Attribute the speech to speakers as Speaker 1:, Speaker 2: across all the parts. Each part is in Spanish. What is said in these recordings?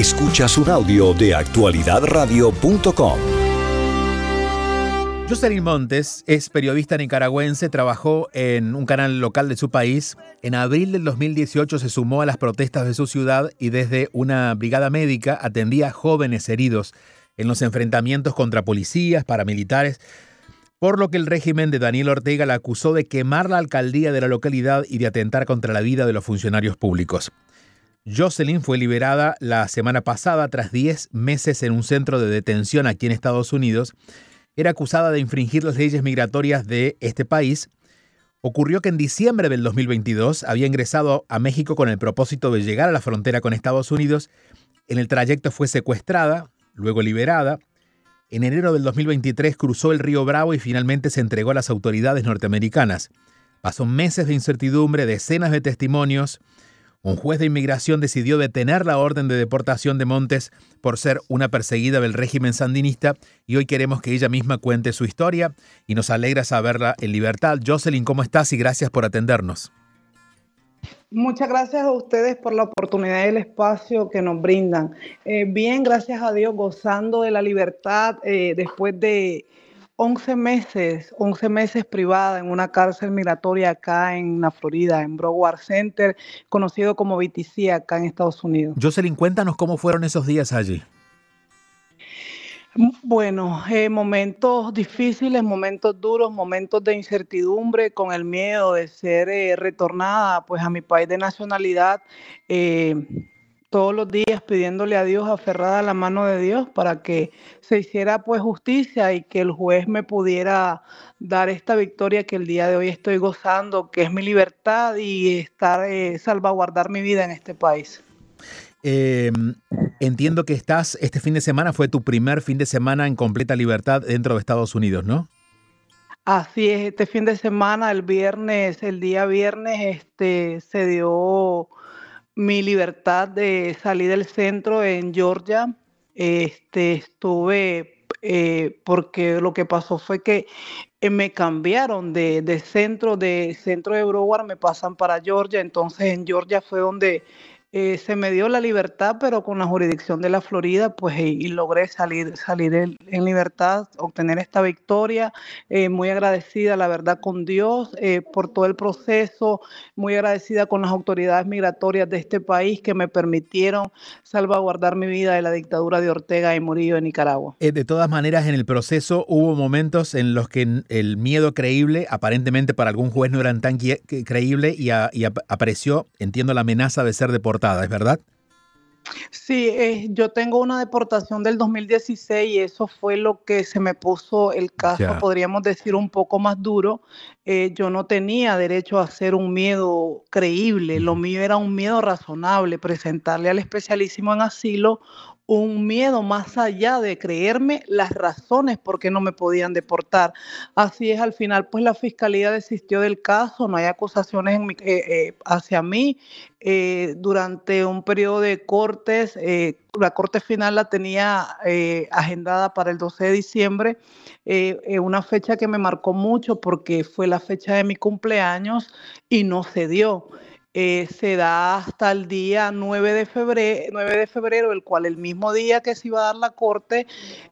Speaker 1: Escuchas un audio de actualidadradio.com.
Speaker 2: Jocelyn Montes es periodista nicaragüense, trabajó en un canal local de su país. En abril del 2018 se sumó a las protestas de su ciudad y desde una brigada médica atendía a jóvenes heridos en los enfrentamientos contra policías, paramilitares, por lo que el régimen de Daniel Ortega la acusó de quemar la alcaldía de la localidad y de atentar contra la vida de los funcionarios públicos. Jocelyn fue liberada la semana pasada tras 10 meses en un centro de detención aquí en Estados Unidos era acusada de infringir las leyes migratorias de este país. Ocurrió que en diciembre del 2022 había ingresado a México con el propósito de llegar a la frontera con Estados Unidos. En el trayecto fue secuestrada, luego liberada. En enero del 2023 cruzó el río Bravo y finalmente se entregó a las autoridades norteamericanas. Pasó meses de incertidumbre, decenas de testimonios, un juez de inmigración decidió detener la orden de deportación de Montes por ser una perseguida del régimen sandinista y hoy queremos que ella misma cuente su historia y nos alegra saberla en libertad. Jocelyn, ¿cómo estás? Y gracias por atendernos.
Speaker 3: Muchas gracias a ustedes por la oportunidad y el espacio que nos brindan. Eh, bien, gracias a Dios, gozando de la libertad eh, después de 11 meses, 11 meses privada en una cárcel migratoria acá en la Florida, en Broward Center, conocido como BTC acá en Estados Unidos.
Speaker 2: Jocelyn, cuéntanos cómo fueron esos días allí.
Speaker 3: Bueno, eh, momentos difíciles, momentos duros, momentos de incertidumbre, con el miedo de ser eh, retornada pues a mi país de nacionalidad. Eh, todos los días pidiéndole a Dios, aferrada a la mano de Dios, para que se hiciera pues justicia y que el juez me pudiera dar esta victoria que el día de hoy estoy gozando, que es mi libertad y estar, eh, salvaguardar mi vida en este país.
Speaker 2: Em, entiendo que estás, este fin de semana fue tu primer fin de semana en completa libertad dentro de Estados Unidos, ¿no?
Speaker 3: Así es, este fin de semana, el viernes, el día viernes, este, se dio mi libertad de salir del centro en Georgia. Este, estuve eh, porque lo que pasó fue que eh, me cambiaron de, de, centro, de centro de Broward, me pasan para Georgia, entonces en Georgia fue donde eh, se me dio la libertad, pero con la jurisdicción de la Florida, pues y, logré salir, salir en, libertad, obtener esta victoria. Eh, muy agradecida, la verdad, con Dios eh, por todo el proceso, muy agradecida con las autoridades migratorias de este país que me permitieron salvaguardar mi vida de la dictadura de Ortega y Murillo en Nicaragua.
Speaker 2: de todas maneras, en el proceso hubo momentos en los que el miedo creíble, aparentemente para algún juez no era tan creíble y, y apareció, entiendo, la amenaza de ser deportado ¿es verdad?
Speaker 3: Sí, eh, yo tengo una deportación del 2016 y eso fue lo que se me puso el caso, podríamos decir, un poco más duro. Eh, yo no tenía derecho a hacer un miedo creíble, lo mío era un miedo razonable, presentarle al especialísimo en asilo un miedo más allá de creerme las razones por qué no me podían deportar. Así es, al final, pues la fiscalía desistió del caso, no hay acusaciones eh, eh, hacia mí. Eh, durante un periodo de cortes, la corte final la tenía agendada para el 12 de diciembre, una fecha que me marcó mucho porque fue la fecha de mi cumpleaños y no se dio. Eh, se da hasta el día 9 de, febrero, 9 de febrero, el cual el mismo día que se iba a dar la corte,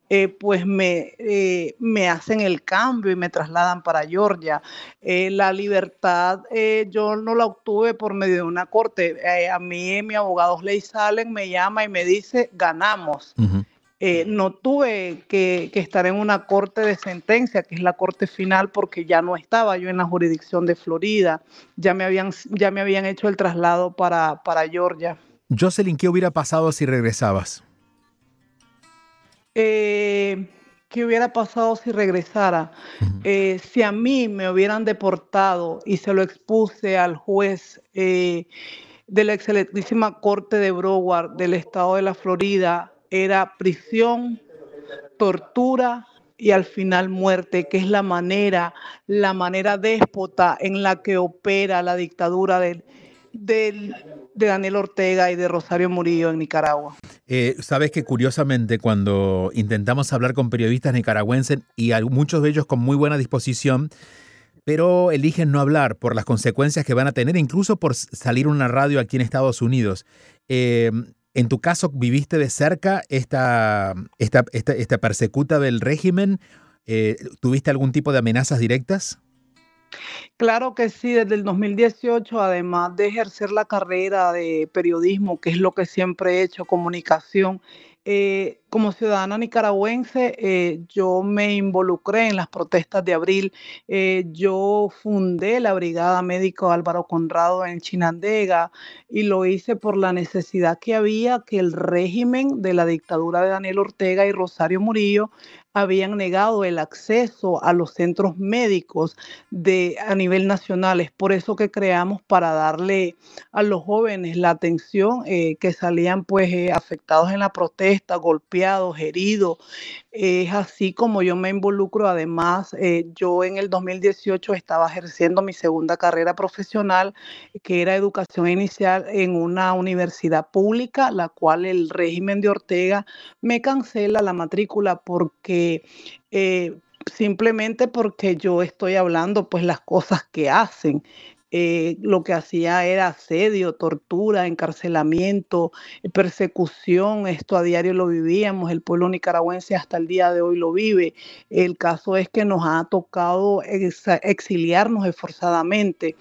Speaker 3: eh, pues me, eh, me hacen el cambio y me trasladan para Georgia. la libertad yo no la obtuve por medio de una corte. a mí mi abogado Ley Salen me llama y me dice, ganamos. Eh, no tuve que, estar en una corte de sentencia, que es la corte final, porque ya no estaba yo en la jurisdicción de Florida, ya me habían, ya me habían hecho el traslado para, para Georgia.
Speaker 2: Jocelyn, ¿qué hubiera pasado si regresabas?
Speaker 3: Eh, ¿Qué hubiera pasado si regresara? Eh, si a mí me hubieran deportado y se lo expuse al juez de la excelentísima Corte de Broward del estado de la Florida, era prisión, tortura y al final muerte, que es la manera, la manera déspota en la que opera la dictadura del, de Daniel Ortega y de Rosario Murillo en Nicaragua.
Speaker 2: Eh, Sabes que curiosamente cuando intentamos hablar con periodistas nicaragüenses y muchos de ellos con muy buena disposición, pero eligen no hablar por las consecuencias que van a tener, incluso por salir una radio aquí en Estados Unidos. Eh, En tu caso, ¿viviste de cerca esta, esta, esta, persecuta del régimen? Eh, ¿Tuviste algún tipo de amenazas directas?
Speaker 3: Claro que sí, desde el 2018, además de ejercer la carrera de periodismo, que es lo que siempre he hecho, comunicación, eh, como ciudadana nicaragüense, eh, yo me involucré en las protestas de abril. Eh, yo fundé la Brigada Médico Álvaro Conrado en Chinandega y lo hice por la necesidad que había que el régimen de la dictadura de Daniel Ortega y Rosario Murillo habían negado el acceso a los centros médicos a nivel nacional. Es por eso que creamos para darle a los jóvenes la atención eh, que salían pues afectados en la protesta, golpeados, heridos. Es así como yo me involucro. Además, eh, yo en el 2018 estaba ejerciendo mi segunda carrera profesional, que era educación inicial en una universidad pública, la cual el régimen de Ortega me cancela la matrícula porque eh, simplemente porque yo estoy hablando pues las cosas que hacen. Eh, lo que hacía era asedio, tortura, encarcelamiento, persecución, esto a diario lo vivíamos, el pueblo nicaragüense hasta el día de hoy lo vive. El caso es que nos ha tocado exiliarnos esforzadamente.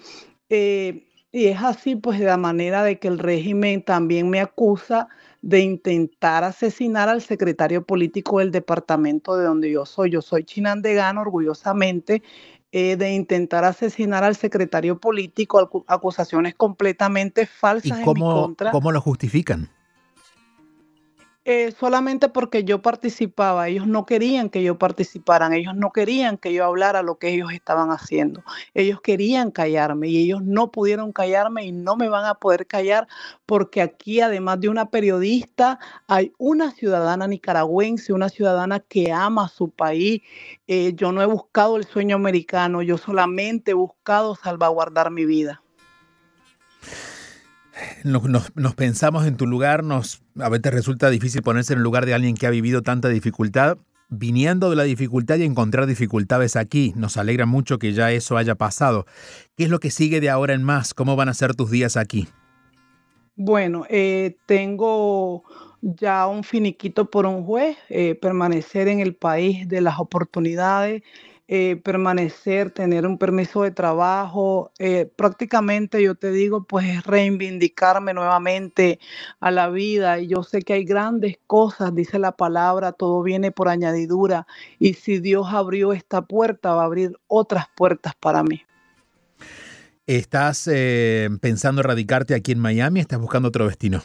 Speaker 3: Eh, y es así pues de la manera de que el régimen también me acusa de intentar asesinar al secretario político del departamento de donde yo soy. Yo soy chinandegano, orgullosamente, eh, de intentar asesinar al secretario político, acusaciones completamente falsas
Speaker 2: en mi
Speaker 3: contra.
Speaker 2: ¿Cómo lo justifican?
Speaker 3: Eh, solamente porque yo participaba. Ellos no querían que yo participaran, ellos no querían que yo hablara lo que ellos estaban haciendo. Ellos querían callarme y ellos no pudieron callarme y no me van a poder callar porque aquí, además de una periodista, hay una ciudadana nicaragüense, una ciudadana que ama su país. Eh, yo no he buscado el sueño americano, yo solamente he buscado salvaguardar mi vida
Speaker 2: nos, pensamos en tu lugar, nos, a veces resulta difícil ponerse en el lugar de alguien que ha vivido tanta dificultad. Viniendo de la dificultad y encontrar dificultades aquí, nos alegra mucho que ya eso haya pasado. ¿Qué es lo que sigue de ahora en más? ¿Cómo van a ser tus días aquí?
Speaker 3: Bueno, eh, tengo ya un finiquito por un juez, eh, permanecer en el país de las oportunidades, eh, permanecer, tener un permiso de trabajo, eh, prácticamente yo te digo, pues es reivindicarme nuevamente a la vida. Y yo sé que hay grandes cosas, dice la palabra, todo viene por añadidura. Y si Dios abrió esta puerta, va a abrir otras puertas para mí.
Speaker 2: ¿Estás eh, pensando radicarte aquí en Miami? ¿Estás buscando otro destino?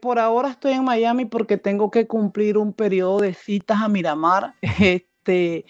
Speaker 3: por ahora estoy en Miami porque tengo que cumplir un periodo de citas a Miramar. Este,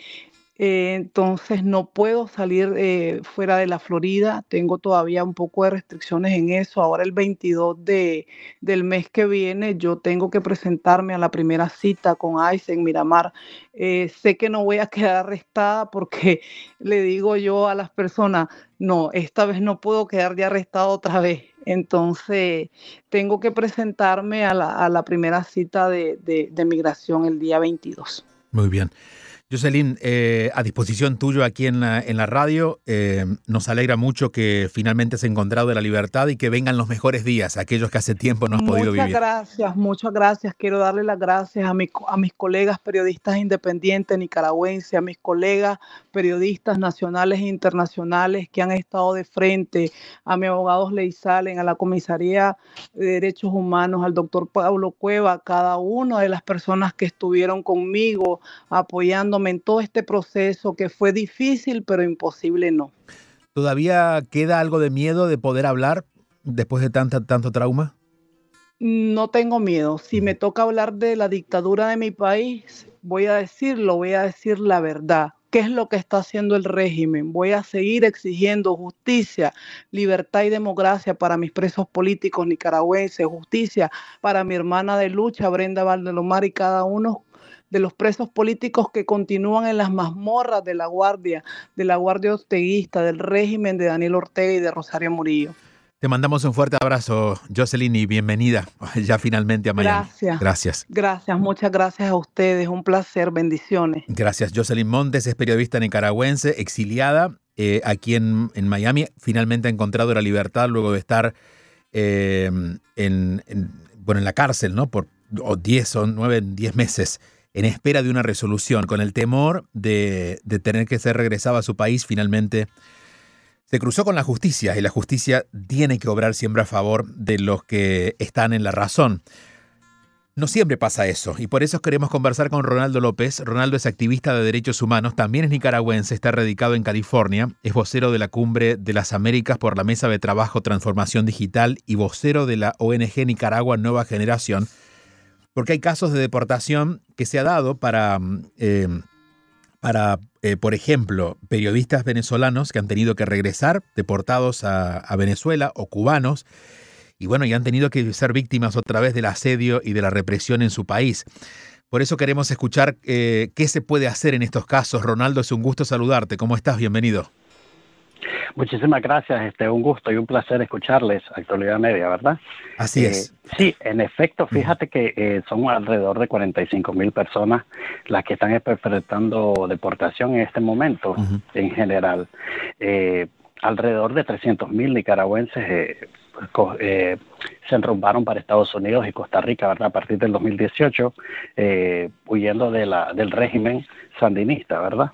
Speaker 3: eh, entonces no puedo salir eh, fuera de la Florida, tengo todavía un poco de restricciones en eso. Ahora el 22 de, del mes que viene yo tengo que presentarme a la primera cita con ICE en Miramar. Eh, sé que no voy a quedar arrestada porque le digo yo a las personas, no, esta vez no puedo quedar ya arrestado otra vez. Entonces tengo que presentarme a la, primera cita de, de migración el día 22.
Speaker 2: Muy bien. Jocelyn, eh, a disposición tuyo aquí en la, en la radio, eh, nos alegra mucho que finalmente has encontrado la libertad y que vengan los mejores días, aquellos que hace tiempo no has podido vivir.
Speaker 3: Muchas gracias, muchas gracias. Quiero darle las gracias a, a mis colegas periodistas independientes nicaragüenses, a mis colegas periodistas nacionales e internacionales que han estado de frente, a mi abogado Salen, a la Comisaría de Derechos Humanos, al doctor Pablo Cueva, a cada una de las personas que estuvieron conmigo apoyando en todo este proceso que fue difícil, pero imposible no.
Speaker 2: ¿Todavía queda algo de miedo de poder hablar después de tanta, tanto trauma?
Speaker 3: No tengo miedo. Si me toca hablar de la dictadura de mi país, voy a decirlo, voy a decir la verdad. ¿Qué es lo que está haciendo el régimen? Voy a seguir exigiendo justicia, libertad y democracia para mis presos políticos nicaragüenses, justicia para mi hermana de lucha, Brenda Valdelomar, y cada uno de los presos políticos que continúan en las mazmorras de la Guardia, de la Guardia Orteguista, del régimen de Daniel Ortega y de Rosario Murillo.
Speaker 2: Te mandamos un fuerte abrazo, Jocelyn, y bienvenida ya finalmente a Miami.
Speaker 3: Gracias.
Speaker 2: Gracias.
Speaker 3: Gracias, muchas gracias a ustedes. Un placer, bendiciones.
Speaker 2: Gracias. Jocelyn Montes es periodista nicaragüense, exiliada eh, aquí en, en Miami. Finalmente ha encontrado la libertad luego de estar en, bueno, en la cárcel, ¿no? Por 10 o 9, 10 meses en espera de una resolución, con el temor de, tener que ser regresado a su país finalmente se cruzó con la justicia y la justicia tiene que obrar siempre a favor de los que están en la razón. No siempre pasa eso y por eso queremos conversar con Ronaldo López. Ronaldo es activista de derechos humanos, también es nicaragüense, está radicado en California, es vocero de la Cumbre de las Américas por la Mesa de Trabajo Transformación Digital y vocero de la ONG Nicaragua Nueva Generación, porque hay casos de deportación que se ha dado para... Eh, para, eh, por ejemplo, periodistas venezolanos que han tenido que regresar deportados a, Venezuela o cubanos, y bueno, y han tenido que ser víctimas otra vez del asedio y de la represión en su país. Por eso queremos escuchar eh, qué se puede hacer en estos casos. Ronaldo, es un gusto saludarte. ¿Cómo estás? Bienvenido.
Speaker 4: Muchísimas gracias, este, un gusto y un placer escucharles, Actualidad Media, ¿verdad?
Speaker 2: Así es.
Speaker 4: Eh, sí, en efecto, fíjate que eh, son alrededor de 45 mil personas las que están enfrentando deportación en este momento, en general. Eh, alrededor de 300 mil nicaragüenses se enrumbaron para Estados Unidos y Costa Rica, ¿verdad? A partir del 2018, huyendo de la, del régimen sandinista, ¿verdad?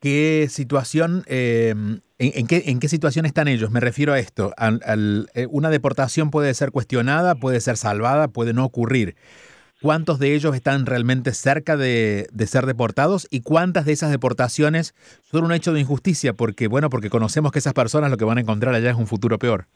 Speaker 2: ¿Qué situación, en, qué, en, qué, situación están ellos? Me refiero a esto. Eh, una deportación puede ser cuestionada, puede ser salvada, puede no ocurrir. ¿Cuántos de ellos están realmente cerca de, de, ser deportados y cuántas de esas deportaciones son un hecho de injusticia? Porque, bueno, porque conocemos que esas personas lo que van a encontrar allá es un futuro peor.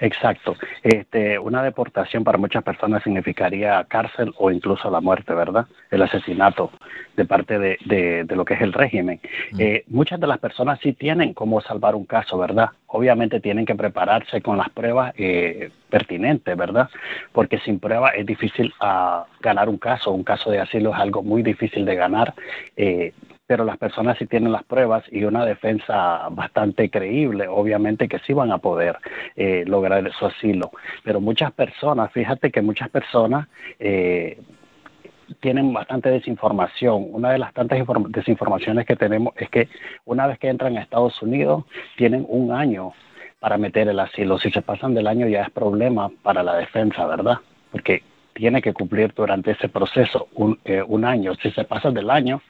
Speaker 4: Exacto. Este, una deportación para muchas personas significaría cárcel o incluso la muerte, ¿verdad? El asesinato de parte de, de, lo que es el régimen. Mm. Eh, muchas de las personas sí tienen cómo salvar un caso, ¿verdad? Obviamente tienen que prepararse con las pruebas eh, pertinentes, ¿verdad? Porque sin prueba es difícil uh, ganar un caso. Un caso de asilo es algo muy difícil de ganar. Eh, pero las personas sí tienen las pruebas y una defensa bastante creíble, obviamente que sí van a poder eh, lograr su asilo. Pero muchas personas, fíjate que muchas personas eh, tienen bastante desinformación. Una de las tantas desinformaciones que tenemos es que una vez que entran a Estados Unidos, tienen un año para meter el asilo. Si se pasan del año ya es problema para la defensa, ¿verdad? Porque tiene que cumplir durante ese proceso un, eh, un año. Si se pasa del año,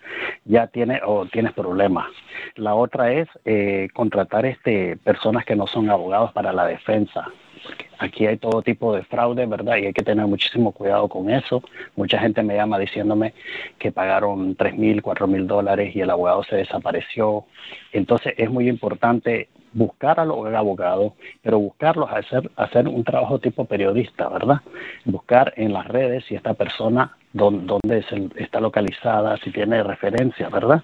Speaker 4: ya tiene o tienes problemas. La otra es eh, contratar este personas que no son abogados para la defensa. Aquí hay todo tipo de fraude, ¿verdad? Y hay que tener muchísimo cuidado con eso. Mucha gente me llama diciéndome que pagaron tres mil, cuatro mil dólares y el abogado se desapareció. Entonces es muy importante buscar a los abogados, pero buscarlos hacer, hacer un trabajo tipo periodista, ¿verdad? Buscar en las redes si esta persona, dónde, está localizada, si tiene referencia, ¿verdad?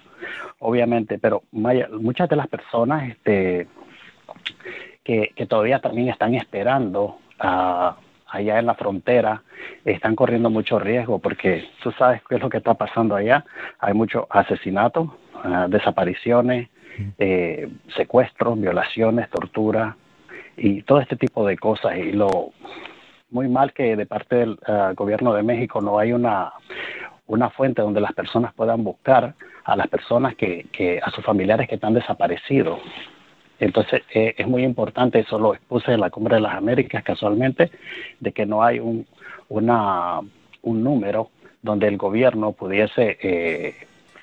Speaker 4: Obviamente, pero muchas de las personas este, que, que todavía también están esperando a allá en la frontera están corriendo mucho riesgo porque tú sabes qué es lo que está pasando allá. Hay muchos asesinatos, ah, desapariciones, eh, secuestros, violaciones, tortura y todo este tipo de cosas. Y lo muy mal que de parte del eh, gobierno de México no hay una, una fuente donde las personas puedan buscar a las personas que, que a sus familiares que están desaparecidos. Entonces eh, es muy importante, eso lo expuse en la Cumbre de las Américas casualmente, de que no hay un, una, un número donde el gobierno pudiese eh,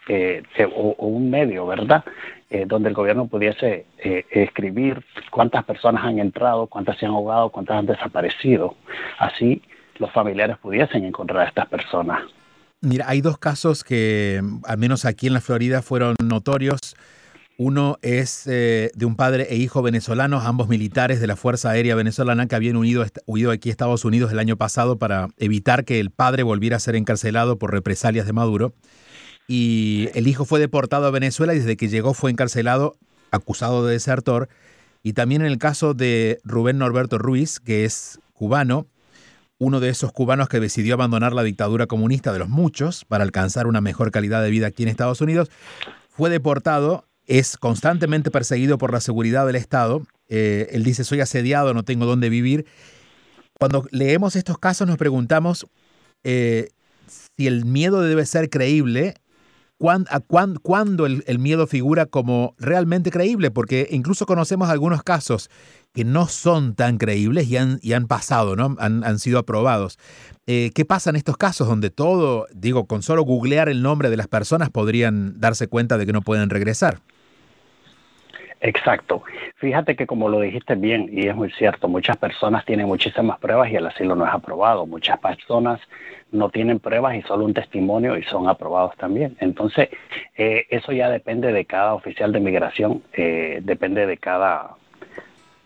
Speaker 4: eh, o, un medio, ¿verdad? Eh, donde el gobierno pudiese escribir cuántas personas han entrado, cuántas se han ahogado, cuántas han desaparecido. Así los familiares pudiesen encontrar a estas personas.
Speaker 2: Mira, hay dos casos que, al menos aquí en la Florida, fueron notorios. Uno es de un padre e hijo venezolanos, ambos militares de la Fuerza Aérea Venezolana que habían huido, huido aquí a Estados Unidos el año pasado para evitar que el padre volviera a ser encarcelado por represalias de Maduro y el hijo fue deportado a Venezuela y desde que llegó fue encarcelado acusado de desertor. Y también en el caso de Rubén Norberto Ruiz, que es cubano, uno de esos cubanos que decidió abandonar la dictadura comunista de los muchos para alcanzar una mejor calidad de vida aquí en Estados Unidos, fue deportado, es constantemente perseguido por la seguridad del Estado. Eh, él dice, soy asediado, no tengo dónde vivir. Cuando leemos estos casos nos preguntamos eh, si el miedo debe ser creíble cuándo el, miedo figura como realmente creíble, porque incluso conocemos algunos casos que no son tan creíbles y han, y han pasado, ¿no? Han, sido aprobados. Eh, ¿Qué pasa en estos casos donde todo, digo, con solo googlear el nombre de las personas podrían darse cuenta de que no pueden regresar?
Speaker 4: Exacto. Fíjate que como lo dijiste bien, y es muy cierto, muchas personas tienen muchísimas pruebas y el asilo no es aprobado. Muchas personas no tienen pruebas y solo un testimonio y son aprobados también. Entonces, eh, eso ya depende de cada oficial de migración, eh, depende de cada,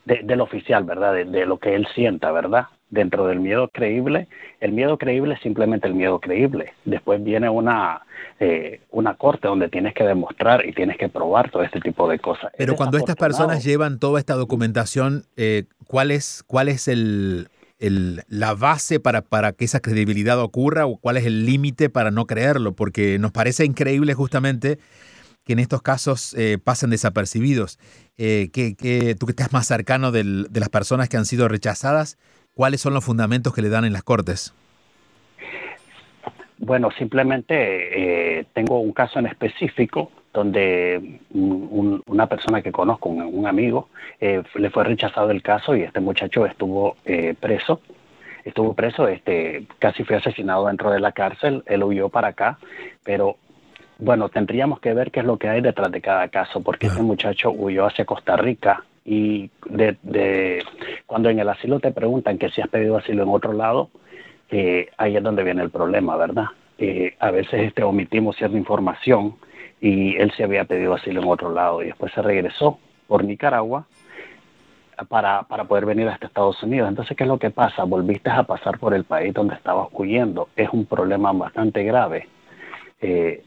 Speaker 4: del oficial, ¿verdad? de, lo que él sienta, ¿verdad? Dentro del miedo creíble, el miedo creíble es simplemente el miedo creíble. Después viene una, eh, una corte donde tienes que demostrar y tienes que probar todo este tipo de cosas.
Speaker 2: Pero cuando estas personas llevan toda esta documentación, eh, ¿cuál es, cuál es el, la base para, para que esa credibilidad ocurra o cuál es el límite para no creerlo? Porque nos parece increíble justamente que en estos casos eh, pasen desapercibidos. que, tú que estás más cercano de las personas que han sido rechazadas, ¿Cuáles son los fundamentos que le dan en las Cortes?
Speaker 4: Bueno, simplemente eh, tengo un caso en específico donde una persona que conozco, un, amigo, eh, le fue rechazado el caso y este muchacho estuvo eh, preso. Estuvo preso, este, casi fue asesinado dentro de la cárcel, él huyó para acá, pero bueno, tendríamos que ver qué es lo que hay detrás de cada caso, porque este muchacho huyó hacia Costa Rica y de, cuando en el asilo te preguntan que si has pedido asilo en otro lado, eh, ahí es donde viene el problema, ¿verdad? Eh, a veces este, omitimos cierta información y él se había pedido asilo en otro lado y después se regresó por Nicaragua para, para poder venir hasta Estados Unidos. Entonces, ¿qué es lo que pasa? Volviste a pasar por el país donde estabas huyendo. Es un problema bastante grave. Eh,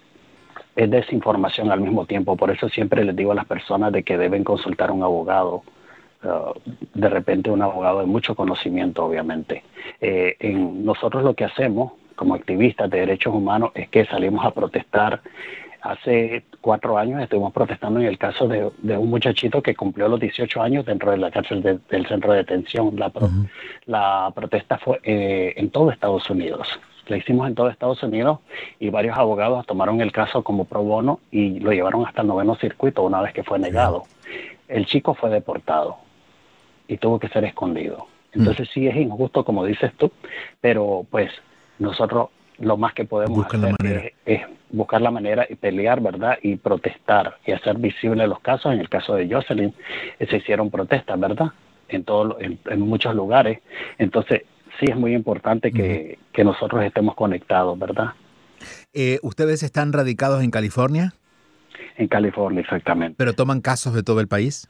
Speaker 4: es desinformación al mismo tiempo. Por eso siempre les digo a las personas de que deben consultar a un abogado, uh, de repente un abogado de mucho conocimiento, obviamente. Eh, en nosotros lo que hacemos como activistas de derechos humanos es que salimos a protestar. Hace cuatro años estuvimos protestando en el caso de, un muchachito que cumplió los 18 años dentro de la cárcel del centro de detención. La, la protesta fue eh, en todo Estados Unidos. La hicimos en todo Estados Unidos y varios abogados tomaron el caso como pro bono y lo llevaron hasta el noveno circuito una vez que fue negado. El chico fue deportado y tuvo que ser escondido. Entonces sí es injusto como dices tú, pero pues nosotros lo más que podemos hacer es, buscar la manera y pelear, ¿verdad? Y protestar y hacer visibles los casos. En el caso de Jocelyn eh, se hicieron protestas, ¿verdad? En, todo, en muchos lugares. Entonces sí es muy importante que, nosotros estemos conectados, ¿verdad?
Speaker 2: Eh, ¿Ustedes están radicados en California?
Speaker 4: En California, exactamente.
Speaker 2: ¿Pero toman casos de todo el país?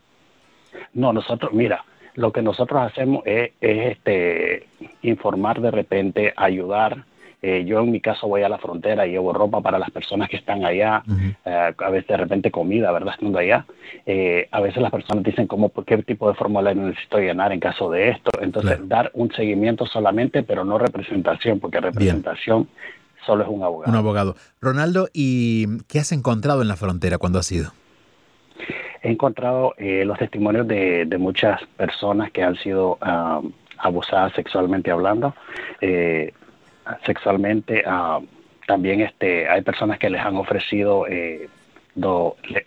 Speaker 4: No, nosotros, mira, lo que nosotros hacemos es, es este, informar de repente, ayudar, eh, yo en mi caso voy a la frontera y llevo ropa para las personas que están allá, eh, a veces de repente comida, ¿verdad? Estando allá. Eh, a veces las personas dicen cómo, qué tipo de formulario necesito llenar en caso de esto. Entonces, dar un seguimiento solamente, pero no representación, porque representación solo es un abogado.
Speaker 2: Un abogado. Ronaldo, ¿y qué has encontrado en la frontera cuando has ido?
Speaker 4: He encontrado los testimonios de, muchas personas que han sido ah, abusadas sexualmente hablando. Eh, sexualmente. Ah, también este, hay personas que les han ofrecido, eh,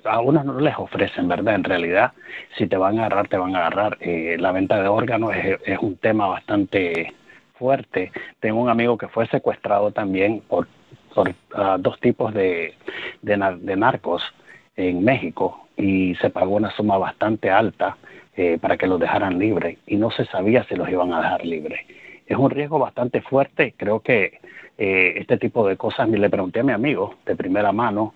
Speaker 4: a unos no les ofrecen, ¿verdad? En realidad, si te van a agarrar, te van a agarrar. Eh, la venta de órganos es, un tema bastante fuerte. Tengo un amigo que fue secuestrado también por, ah, dos tipos de, de, narcos en México y se pagó una suma bastante alta eh, para que los dejaran libres y no se sabía si los iban a dejar libres es un riesgo bastante fuerte. Creo que eh, este tipo de cosas, le pregunté a mi amigo de primera mano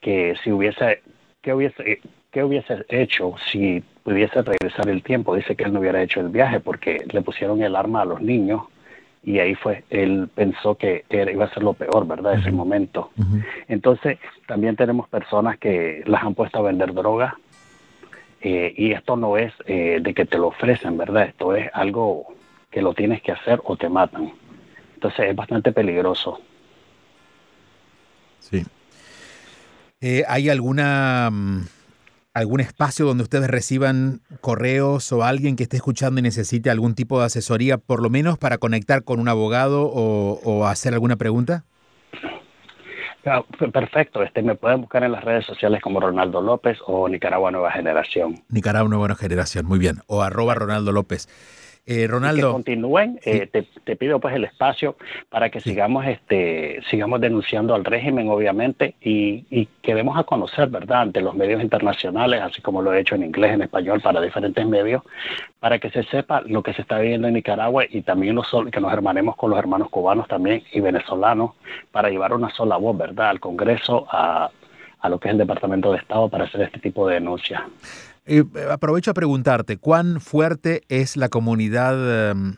Speaker 4: que si hubiese, ¿qué hubiese, qué hubiese hecho si pudiese regresar el tiempo? Dice que él no hubiera hecho el viaje porque le pusieron el arma a los niños y ahí fue, él pensó que iba a ser lo peor, ¿verdad? Ese momento. Entonces, también tenemos personas que las han puesto a vender drogas eh, y esto no es eh, de que te lo ofrecen, ¿verdad? Esto es algo que lo tienes que hacer o te matan. Entonces es bastante peligroso.
Speaker 2: Sí. Eh, ¿Hay alguna mm, algún espacio donde ustedes reciban correos o alguien que esté escuchando y necesite algún tipo de asesoría, por lo menos para conectar con un abogado o, hacer alguna pregunta?
Speaker 4: Ah, perfecto, este me pueden buscar en las redes sociales como Ronaldo López o Nicaragua Nueva Generación.
Speaker 2: Nicaragua Nueva Generación, muy bien. O arroba Ronaldo López. Eh, Ronaldo.
Speaker 4: que continúen, eh, te, pido pues el espacio para que sigamos este sigamos denunciando al régimen, obviamente, y, y que demos a conocer, ¿verdad?, ante los medios internacionales, así como lo he hecho en inglés, en español, para diferentes medios, para que se sepa lo que se está viviendo en Nicaragua y también los, que nos hermanemos con los hermanos cubanos también y venezolanos, para llevar una sola voz, ¿verdad?, al Congreso, a, a lo que es el Departamento de Estado para hacer este tipo de denuncias.
Speaker 2: Eh, aprovecho a preguntarte, ¿cuán fuerte es la comunidad em,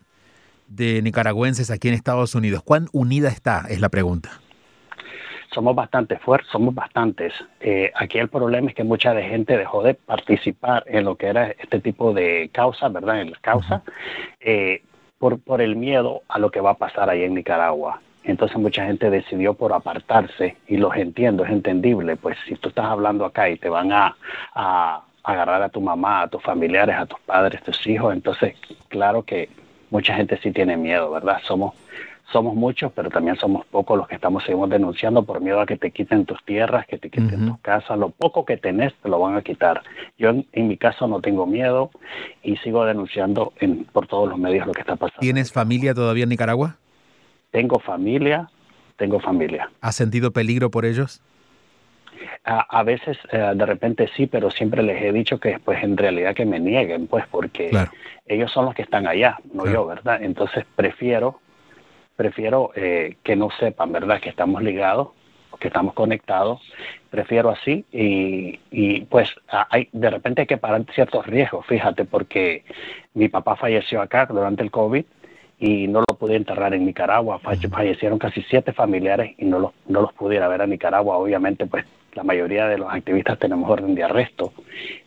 Speaker 2: de nicaragüenses aquí en Estados Unidos? ¿Cuán unida está? Es la pregunta.
Speaker 4: Somos bastante fuertes, somos bastantes. Eh, aquí el problema es que mucha de gente dejó de participar en lo que era este tipo de causas, ¿verdad? En la causa, eh, por, por el miedo a lo que va a pasar ahí en Nicaragua. Entonces mucha gente decidió por apartarse y los entiendo, es entendible, pues si tú estás hablando acá y te van a agarrar a tu mamá, a tus familiares, a tus padres, tus hijos. Entonces, claro que mucha gente sí tiene miedo, ¿verdad? Somos somos muchos, pero también somos pocos los que estamos seguimos denunciando por miedo a que te quiten tus tierras, que te quiten tus casas, lo poco que tenés te lo van a quitar. Yo en, mi caso no tengo miedo y sigo denunciando en, por todos los medios lo que está pasando.
Speaker 2: ¿Tienes familia todavía en Nicaragua?
Speaker 4: Tengo familia, tengo familia.
Speaker 2: ¿Has sentido peligro por ellos?
Speaker 4: A, veces, eh, de repente sí, pero siempre les he dicho que pues en realidad que me nieguen, pues porque ellos son los que están allá, no yo, ¿verdad? Entonces prefiero, prefiero eh, que no sepan, ¿verdad? Que estamos ligados, que estamos conectados, prefiero así y, y pues hay, de repente hay que parar ciertos riesgos, fíjate, porque mi papá falleció acá durante el COVID y no lo pude enterrar en Nicaragua. Fallecieron casi siete familiares y no los, no los pudiera ver a Nicaragua. Obviamente, pues la mayoría de los activistas tenemos orden de arresto.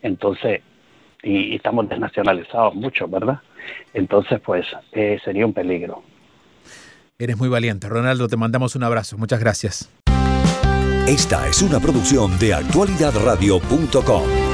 Speaker 4: Entonces, y, estamos desnacionalizados mucho, ¿verdad? Entonces, pues eh, sería un peligro.
Speaker 2: Eres muy valiente. Ronaldo, te mandamos un abrazo. Muchas gracias.
Speaker 1: Esta es una producción de actualidadradio.com.